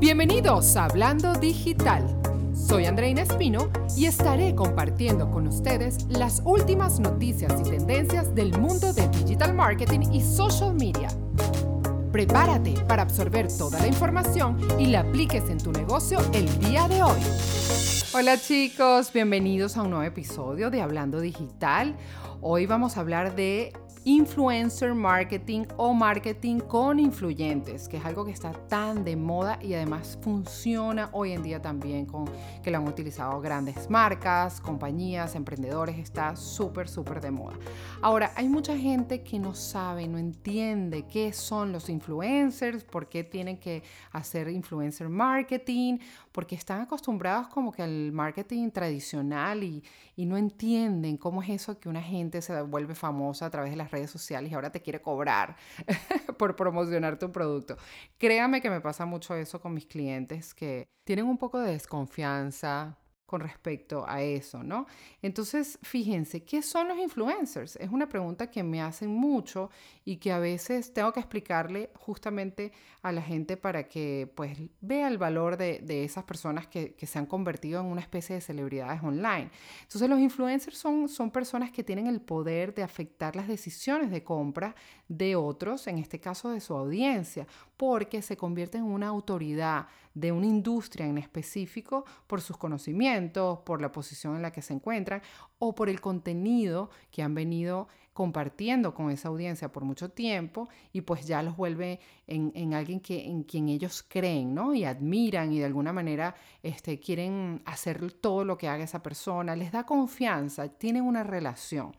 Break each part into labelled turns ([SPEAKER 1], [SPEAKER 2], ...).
[SPEAKER 1] Bienvenidos a Hablando Digital. Soy Andreina Espino y estaré compartiendo con ustedes las últimas noticias y tendencias del mundo de digital marketing y social media. Prepárate para absorber toda la información y la apliques en tu negocio el día de hoy. Hola chicos, bienvenidos a un nuevo episodio de Hablando Digital. Hoy vamos a hablar de influencer marketing o marketing con influyentes, que es algo que está tan de moda y además funciona hoy en día también con que lo han utilizado grandes marcas, compañías, emprendedores, está súper, súper de moda. Ahora, hay mucha gente que no sabe, no entiende qué son los influencers, por qué tienen que hacer influencer marketing, porque están acostumbrados como que al marketing tradicional y, no entienden cómo es eso que una gente se vuelve famosa a través de las redes sociales y ahora te quiere cobrar por promocionar tu producto. Créame que me pasa mucho eso con mis clientes que tienen un poco de desconfianza con respecto a eso, ¿no? Entonces, fíjense, ¿qué son los influencers? Es una pregunta que me hacen mucho y que a veces tengo que explicarle justamente a la gente para que pues vea el valor de, esas personas que, se han convertido en una especie de celebridades online. Entonces, los influencers son, son personas que tienen el poder de afectar las decisiones de compra de otros, en este caso de su audiencia, porque se convierten en una autoridad de una industria en específico por sus conocimientos, por la posición en la que se encuentran o por el contenido que han venido compartiendo con esa audiencia por mucho tiempo y pues ya los vuelve en, alguien que, en quien ellos creen, ¿no? Y admiran y de alguna manera este, quieren hacer todo lo que haga esa persona, les da confianza, tienen una relación.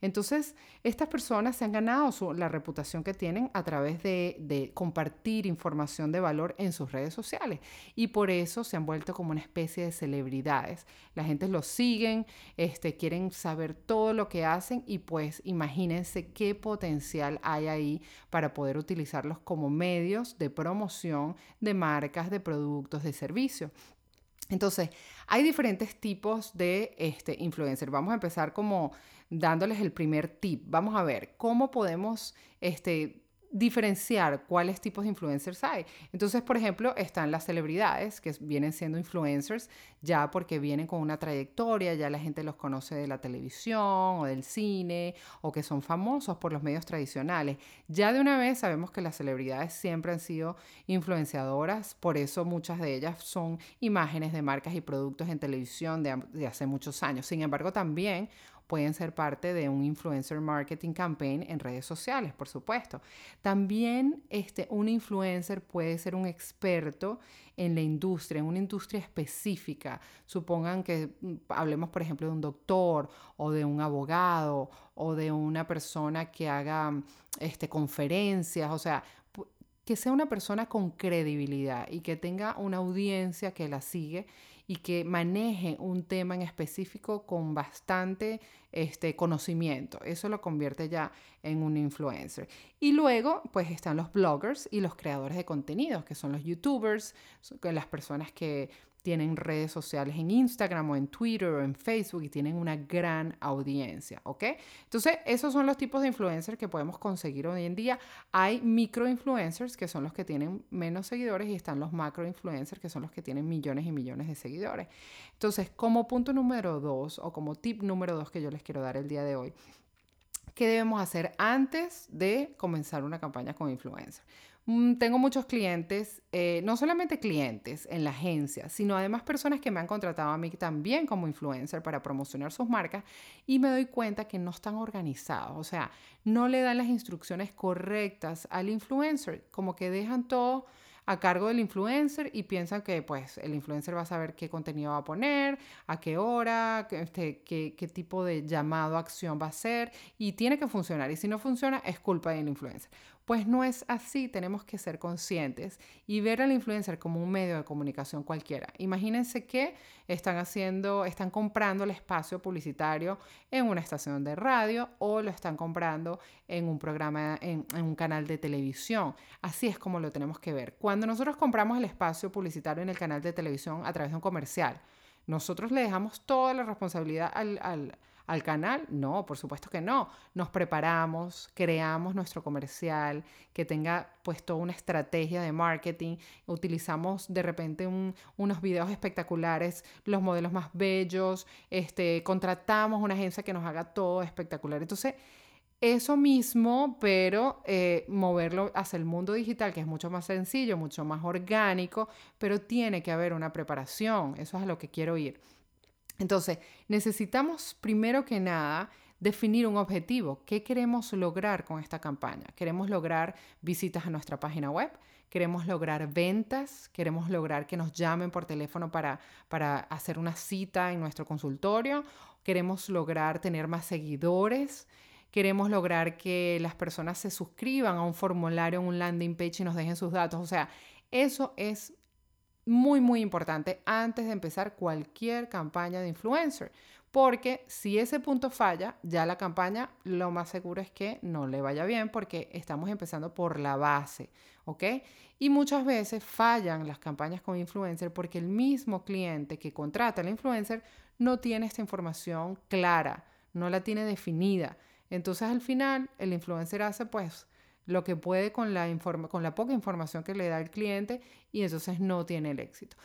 [SPEAKER 1] Entonces, estas personas se han ganado la reputación que tienen a través de, compartir información de valor en sus redes sociales y por eso se han vuelto como una especie de celebridades. La gente los siguen, este, quieren saber todo lo que hacen y pues imagínense qué potencial hay ahí para poder utilizarlos como medios de promoción de marcas, de productos, de servicios. Entonces, hay diferentes tipos de este, influencer. Vamos a empezar como dándoles el primer tip. Vamos a ver cómo podemos este, diferenciar cuáles tipos de influencers hay. Entonces, por ejemplo, están las celebridades, que vienen siendo influencers ya porque vienen con una trayectoria, ya la gente los conoce de la televisión o del cine, o que son famosos por los medios tradicionales. Ya de una vez sabemos que las celebridades siempre han sido influenciadoras, por eso muchas de ellas son imágenes de marcas y productos en televisión de, de hace muchos años. Sin embargo, también pueden ser parte de un influencer marketing campaign en redes sociales, por supuesto. También este, un influencer puede ser un experto en la industria, en una industria específica. Supongan que mm, hablemos, por ejemplo, de un doctor o de un abogado o de una persona que haga este, conferencias, o sea, que sea una persona con credibilidad y que tenga una audiencia que la sigue y que maneje un tema en específico con bastante este, conocimiento. Eso lo convierte ya en un influencer. Y luego, pues están los bloggers y los creadores de contenidos, que son los youtubers, las personas que tienen redes sociales en Instagram o en Twitter o en Facebook y tienen una gran audiencia, ¿ok? Entonces, esos son los tipos de influencers que podemos conseguir hoy en día. Hay micro influencers que son los que tienen menos seguidores y están los macro influencers que son los que tienen millones y millones de seguidores. Entonces, como punto número dos o como tip número dos que yo les quiero dar el día de hoy, ¿qué debemos hacer antes de comenzar una campaña con influencers? Mm, tengo muchos clientes, eh, no solamente clientes en la agencia, sino además personas que me han contratado a mí también como influencer para promocionar sus marcas y me doy cuenta que no están organizados, o sea, no le dan las instrucciones correctas al influencer, como que dejan todo a cargo del influencer y piensan que pues el influencer va a saber qué contenido va a poner, a qué hora, este, qué, qué tipo de llamado a acción va a ser y tiene que funcionar y si no funciona es culpa del influencer. Pues no es así, tenemos que ser conscientes y ver al influencer como un medio de comunicación cualquiera. Imagínense que están haciendo, están comprando el espacio publicitario en una estación de radio o lo están comprando en un programa, en, un canal de televisión. Así es como lo tenemos que ver. Cuando nosotros compramos el espacio publicitario en el canal de televisión a través de un comercial, nosotros le dejamos toda la responsabilidad al, al al canal? No, por supuesto que no. Nos preparamos, creamos nuestro comercial, que tenga pues toda una estrategia de marketing, utilizamos de repente unos videos espectaculares, los modelos más bellos, este, contratamos una agencia que nos haga todo espectacular. Entonces, eso mismo, pero eh, moverlo hacia el mundo digital, que es mucho más sencillo, mucho más orgánico, pero tiene que haber una preparación. Eso es a lo que quiero ir. Entonces, necesitamos primero que nada definir un objetivo. ¿Qué queremos lograr con esta campaña? ¿Queremos lograr visitas a nuestra página web? ¿Queremos lograr ventas? ¿Queremos lograr que nos llamen por teléfono para, para hacer una cita en nuestro consultorio? ¿Queremos lograr tener más seguidores? queremos lograr que las personas se suscriban a un formulario, en un landing page y nos dejen sus datos. O sea, eso es muy, muy importante antes de empezar cualquier campaña de influencer. Porque si ese punto falla, ya la campaña lo más seguro es que no le vaya bien porque estamos empezando por la base, ¿ok? Y muchas veces fallan las campañas con influencer porque el mismo cliente que contrata al influencer no tiene esta información clara, no la tiene definida. Entonces al final el influencer hace pues lo que puede con la, con la poca información que le da el cliente y entonces no tiene el éxito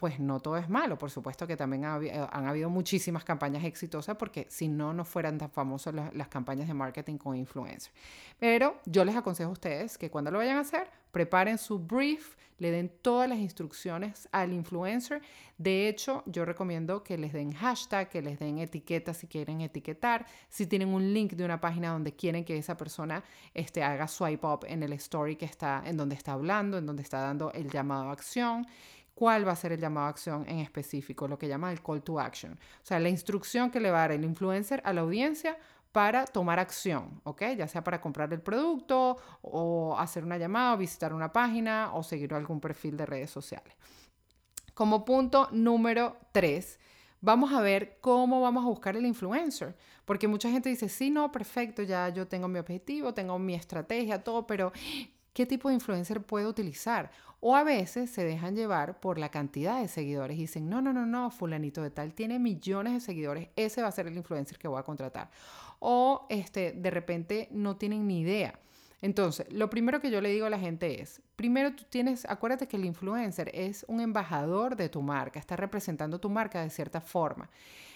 [SPEAKER 1] pues no todo es malo. Por supuesto que también eh, han habido muchísimas campañas exitosas porque si no, no fueran tan famosas las, campañas de marketing con influencers. Pero yo les aconsejo a ustedes que cuando lo vayan a hacer, preparen su brief, le den todas las instrucciones al influencer. De hecho, yo recomiendo que les den hashtag, que les den etiquetas si quieren etiquetar, si tienen un link de una página donde quieren que esa persona este, haga swipe up en el story que está, en donde está hablando, en donde está dando el llamado a acción cuál va a ser el llamado a acción en específico, lo que llama el call to action. O sea, la instrucción que le va a dar el influencer a la audiencia para tomar acción, ¿ok? Ya sea para comprar el producto o hacer una llamada o visitar una página o seguir algún perfil de redes sociales. Como punto número tres, vamos a ver cómo vamos a buscar el influencer. Porque mucha gente dice, sí, no, perfecto, ya yo tengo mi objetivo, tengo mi estrategia, todo, pero ¿qué tipo de influencer puedo utilizar? O a veces se dejan llevar por la cantidad de seguidores y dicen, no, no, no, no, fulanito de tal tiene millones de seguidores, ese va a ser el influencer que voy a contratar. O este, de repente no tienen ni idea. Entonces, lo primero que yo le digo a la gente es, primero tú tienes, acuérdate que el influencer es un embajador de tu marca, está representando tu marca de cierta forma.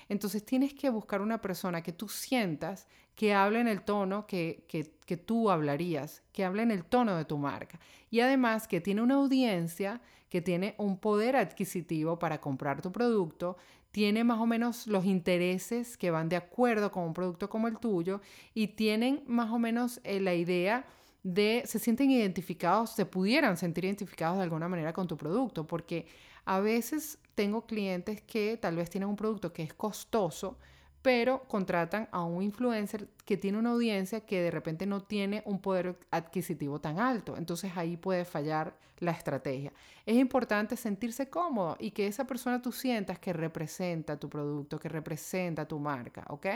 [SPEAKER 1] Entonces tienes que buscar una persona que tú sientas que hable en el tono que, que, tú hablarías, que hable en el tono de tu marca. Y además que tiene una audiencia que tiene un poder adquisitivo para comprar tu producto, tiene más o menos los intereses que van de acuerdo con un producto como el tuyo y tienen más o menos eh, la idea de, se sienten identificados, se pudieran sentir identificados de alguna manera con tu producto, porque a veces tengo clientes que tal vez tienen un producto que es costoso, pero contratan a un influencer que tiene una audiencia que de repente no tiene un poder adquisitivo tan alto. Entonces ahí puede fallar la estrategia. Es importante sentirse cómodo y que esa persona tú sientas que representa tu producto, que representa tu marca, ¿ok?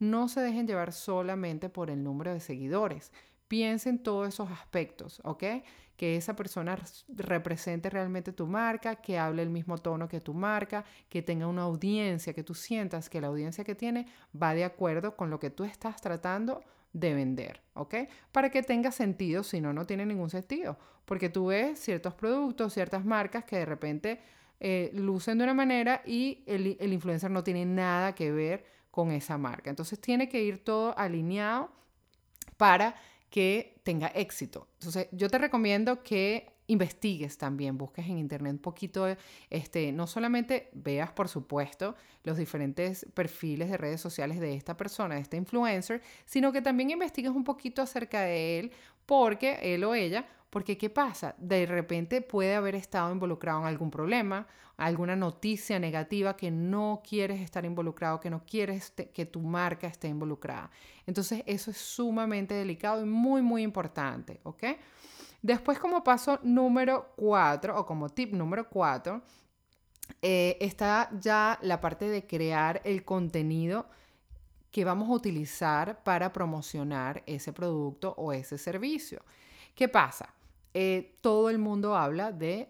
[SPEAKER 1] No se dejen llevar solamente por el número de seguidores. Piensen todos esos aspectos, ¿ok? que esa persona represente realmente tu marca, que hable el mismo tono que tu marca, que tenga una audiencia, que tú sientas que la audiencia que tiene va de acuerdo con lo que tú estás tratando de vender, ¿ok? Para que tenga sentido, si no, no tiene ningún sentido, porque tú ves ciertos productos, ciertas marcas que de repente eh, lucen de una manera y el, el influencer no tiene nada que ver con esa marca. Entonces tiene que ir todo alineado para que tenga éxito. Entonces, yo te recomiendo que investigues también, busques en internet un poquito, este, no solamente veas, por supuesto, los diferentes perfiles de redes sociales de esta persona, de este influencer, sino que también investigues un poquito acerca de él, porque él o ella porque ¿qué pasa? De repente puede haber estado involucrado en algún problema, alguna noticia negativa que no quieres estar involucrado, que no quieres que tu marca esté involucrada. Entonces eso es sumamente delicado y muy, muy importante, ¿ok? Después como paso número cuatro o como tip número cuatro, eh, está ya la parte de crear el contenido que vamos a utilizar para promocionar ese producto o ese servicio. ¿Qué pasa? Eh, todo el mundo habla de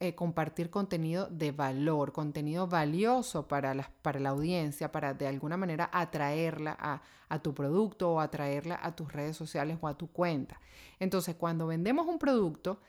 [SPEAKER 1] eh, compartir contenido de valor, contenido valioso para la, para la audiencia, para de alguna manera atraerla a, a tu producto o atraerla a tus redes sociales o a tu cuenta. Entonces, cuando vendemos un producto,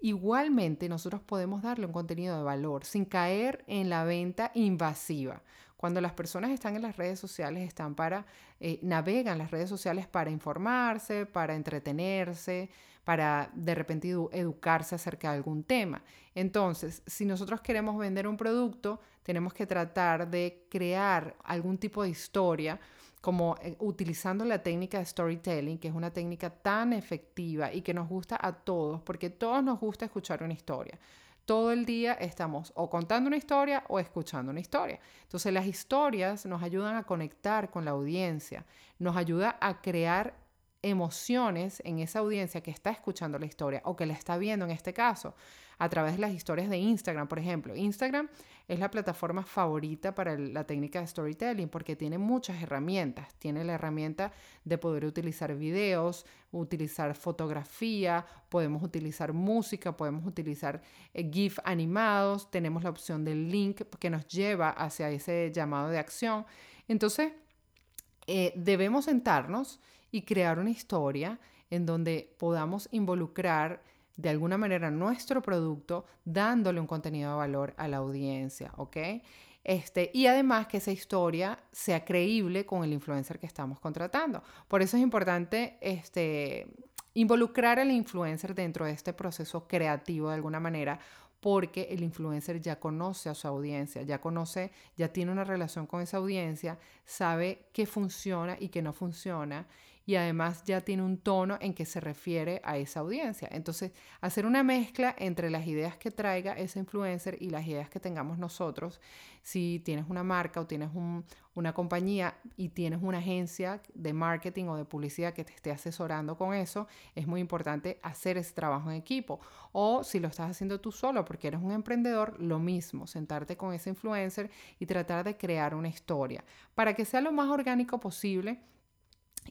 [SPEAKER 1] igualmente nosotros podemos darle un contenido de valor sin caer en la venta invasiva. Cuando las personas están en las redes sociales, están para, eh, navegan las redes sociales para informarse, para entretenerse, para de repente educarse acerca de algún tema. Entonces, si nosotros queremos vender un producto, tenemos que tratar de crear algún tipo de historia como eh, utilizando la técnica de storytelling, que es una técnica tan efectiva y que nos gusta a todos, porque todos nos gusta escuchar una historia todo el día estamos o contando una historia o escuchando una historia. Entonces las historias nos ayudan a conectar con la audiencia, nos ayuda a crear emociones en esa audiencia que está escuchando la historia o que la está viendo en este caso a través de las historias de Instagram, por ejemplo. Instagram es la plataforma favorita para la técnica de storytelling porque tiene muchas herramientas. Tiene la herramienta de poder utilizar videos, utilizar fotografía, podemos utilizar música, podemos utilizar eh, GIF animados, tenemos la opción del link que nos lleva hacia ese llamado de acción. Entonces, eh, debemos sentarnos y crear una historia en donde podamos involucrar de alguna manera nuestro producto dándole un contenido de valor a la audiencia, ¿ok? Este, y además que esa historia sea creíble con el influencer que estamos contratando. Por eso es importante este, involucrar al influencer dentro de este proceso creativo de alguna manera, porque el influencer ya conoce a su audiencia, ya conoce, ya tiene una relación con esa audiencia, sabe qué funciona y qué no funciona y además ya tiene un tono en que se refiere a esa audiencia. Entonces, hacer una mezcla entre las ideas que traiga ese influencer y las ideas que tengamos nosotros, si tienes una marca o tienes una compañía y tienes una agencia de marketing o de publicidad que te esté asesorando con eso, es muy importante hacer ese trabajo en equipo. O si lo estás haciendo tú solo porque eres un emprendedor, lo mismo, sentarte con ese influencer y tratar de crear una historia para que sea lo más orgánico posible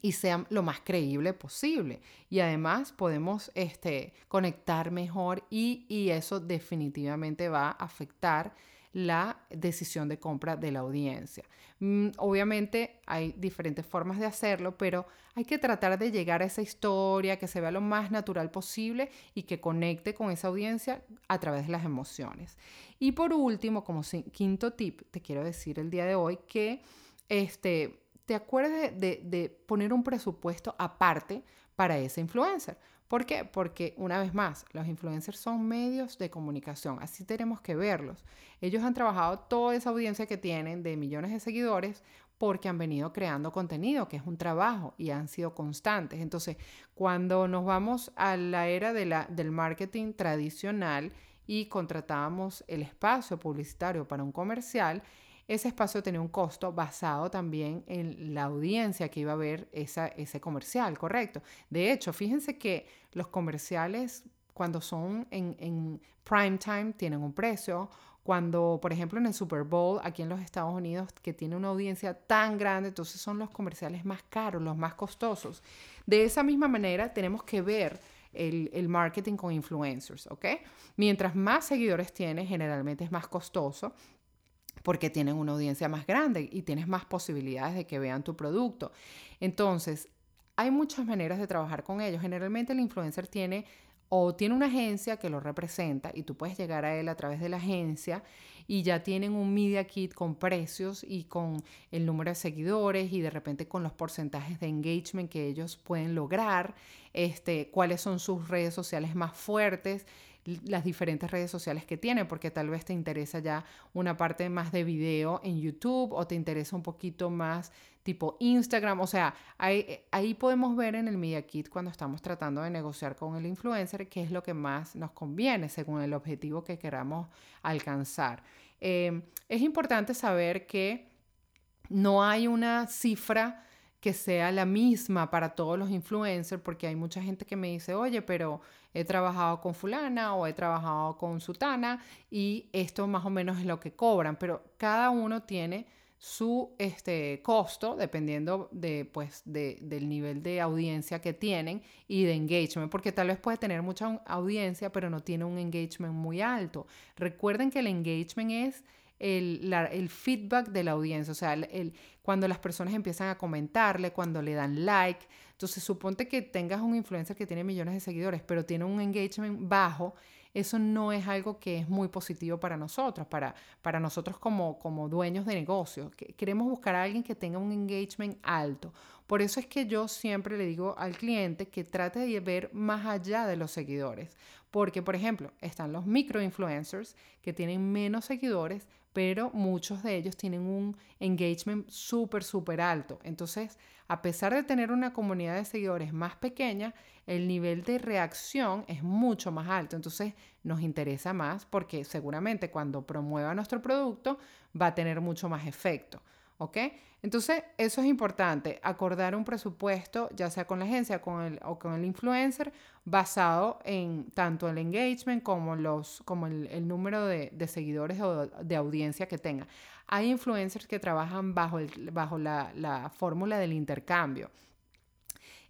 [SPEAKER 1] y sea lo más creíble posible. Y además podemos este, conectar mejor y, y, eso definitivamente va a afectar la decisión de compra de la audiencia. Mm, obviamente hay diferentes formas de hacerlo, pero hay que tratar de llegar a esa historia que se vea lo más natural posible y que conecte con esa audiencia a través de las emociones. Y por último, como quinto tip, te quiero decir el día de hoy que este, te acuerdes de, poner un presupuesto aparte para ese influencer. ¿Por qué? Porque una vez más, los influencers son medios de comunicación, así tenemos que verlos. Ellos han trabajado toda esa audiencia que tienen de millones de seguidores porque han venido creando contenido, que es un trabajo, y han sido constantes. Entonces, cuando nos vamos a la era del marketing tradicional y contratábamos el espacio publicitario para un comercial, ese espacio tenía un costo basado también en la audiencia que iba a ver esa, ese comercial, correcto. De hecho, fíjense que los comerciales cuando son en, en prime time tienen un precio. Cuando, por ejemplo, en el Super Bowl, aquí en los Estados Unidos, que tiene una audiencia tan grande, entonces son los comerciales más caros, los más costosos. De esa misma manera, tenemos que ver el, el, marketing con influencers, ¿ok? Mientras más seguidores tienes, generalmente es más costoso porque tienen una audiencia más grande y tienes más posibilidades de que vean tu producto. Entonces, hay muchas maneras de trabajar con ellos. Generalmente el influencer tiene o tiene una agencia que lo representa y tú puedes llegar a él a través de la agencia y ya tienen un media kit con precios y con el número de seguidores y de repente con los porcentajes de engagement que ellos pueden lograr, este, cuáles son sus redes sociales más fuertes las diferentes redes sociales que tiene, porque tal vez te interesa ya una parte más de video en YouTube o te interesa un poquito más tipo Instagram. O sea, ahí, podemos ver en el Media Kit cuando estamos tratando de negociar con el influencer qué es lo que más nos conviene según el objetivo que queramos alcanzar. Em, es importante saber que no hay una cifra que sea la misma para todos los influencers, porque hay mucha gente que me dice, oye, pero he trabajado con fulana o he trabajado con sutana y esto más o menos es lo que cobran, pero cada uno tiene su este, costo dependiendo de, pues, de, del nivel de audiencia que tienen y de engagement, porque tal vez puede tener mucha audiencia, pero no tiene un engagement muy alto. Recuerden que el engagement es el, el feedback de la audiencia, o sea, el, cuando las personas empiezan a comentarle, cuando le dan like. Entonces, suponte que tengas un influencer que tiene millones de seguidores, pero tiene un engagement bajo eso no es algo que es muy positivo para nosotros, para, para nosotros como, como dueños de negocios. Queremos buscar a alguien que tenga un engagement alto. Por eso es que yo siempre le digo al cliente que trate de ver más allá de los seguidores. Porque, por ejemplo, están los microinfluencers que tienen menos seguidores, pero muchos de ellos tienen un engagement súper, súper alto. Entonces, a pesar de tener una comunidad de seguidores más pequeña, el nivel de reacción es mucho más alto. Entonces, nos interesa más porque seguramente cuando promueva nuestro producto va a tener mucho más efecto. ¿Ok? Entonces, eso es importante, acordar un presupuesto, ya sea con la agencia con el, o con el influencer, basado en tanto el engagement como, los, como el, número de, seguidores o de audiencia que tenga. Hay influencers que trabajan bajo, bajo la, la fórmula del intercambio.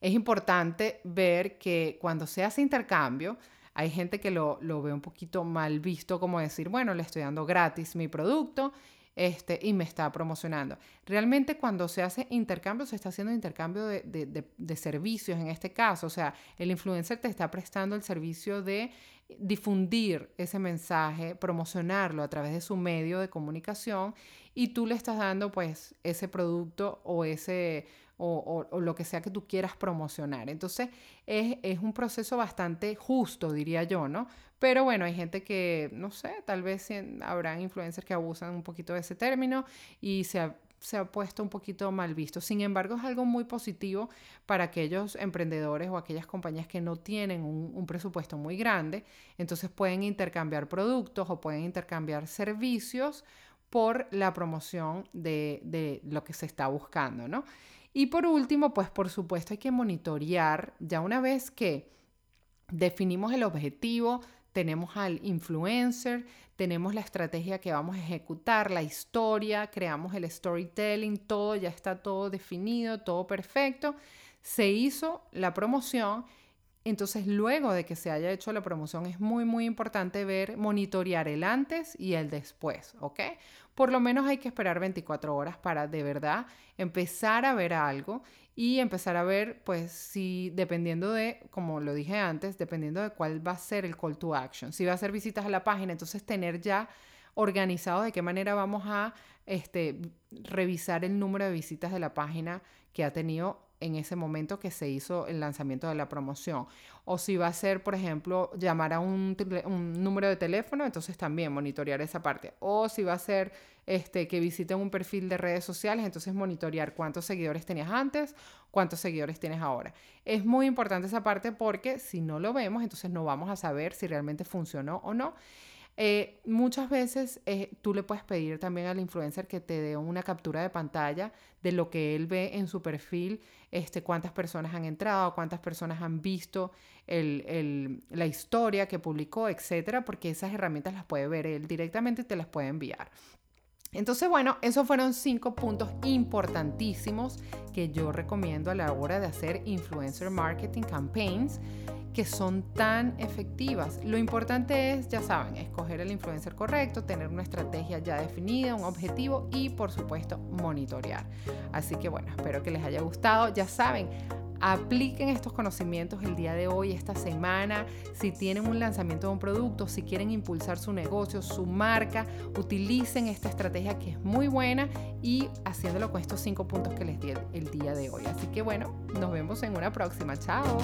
[SPEAKER 1] Es importante ver que cuando se hace intercambio, hay gente que lo, lo ve un poquito mal visto, como decir, bueno, le estoy dando gratis mi producto este, y me está promocionando. Realmente cuando se hace intercambio, se está haciendo intercambio de, servicios en este caso. O sea, el influencer te está prestando el servicio de difundir ese mensaje, promocionarlo a través de su medio de comunicación y tú le estás dando pues ese producto o ese o, lo que sea que tú quieras promocionar. Entonces es, es, un proceso bastante justo, diría yo, ¿no? Pero bueno, hay gente que, no sé, tal vez habrá influencers que abusan un poquito de ese término y se ha, se ha puesto un poquito mal visto. Sin embargo, es algo muy positivo para aquellos emprendedores o aquellas compañías que no tienen un, presupuesto muy grande. Entonces pueden intercambiar productos o pueden intercambiar servicios por la promoción de, de lo que se está buscando, ¿no? Y por último, pues por supuesto hay que monitorear, ya una vez que definimos el objetivo, tenemos al influencer, tenemos la estrategia que vamos a ejecutar, la historia, creamos el storytelling, todo ya está todo definido, todo perfecto. Se hizo la promoción entonces, luego de que se haya hecho la promoción, es muy, muy importante ver, monitorear el antes y el después, ¿ok? Por lo menos hay que esperar 24 horas para de verdad empezar a ver algo y empezar a ver, pues, si dependiendo de, como lo dije antes, dependiendo de cuál va a ser el call to action. Si va a ser visitas a la página, entonces tener ya organizado de qué manera vamos a este, revisar el número de visitas de la página que ha tenido en ese momento que se hizo el lanzamiento de la promoción. O si va a ser, por ejemplo, llamar a un, número de teléfono, entonces también monitorear esa parte. O si va a ser este, que visiten un perfil de redes sociales, entonces monitorear cuántos seguidores tenías antes, cuántos seguidores tienes ahora. Es muy importante esa parte porque si no lo vemos, entonces no vamos a saber si realmente funcionó o no. Eh, muchas veces eh, tú le puedes pedir también al influencer que te dé una captura de pantalla de lo que él ve en su perfil, este, cuántas personas han entrado, cuántas personas han visto la historia que publicó, etcétera, porque esas herramientas las puede ver él directamente y te las puede enviar. Entonces, bueno, esos fueron cinco puntos importantísimos que yo recomiendo a la hora de hacer influencer marketing campaigns que son tan efectivas. Lo importante es, ya saben, escoger el influencer correcto, tener una estrategia ya definida, un objetivo y por supuesto monitorear. Así que bueno, espero que les haya gustado. Ya saben, Apliquen estos conocimientos el día de hoy, esta semana. Si tienen un lanzamiento de un producto, si quieren impulsar su negocio, su marca, utilicen esta estrategia que es muy buena y haciéndolo con estos cinco puntos que les di el día de hoy. Así que bueno, nos vemos en una próxima. Chao.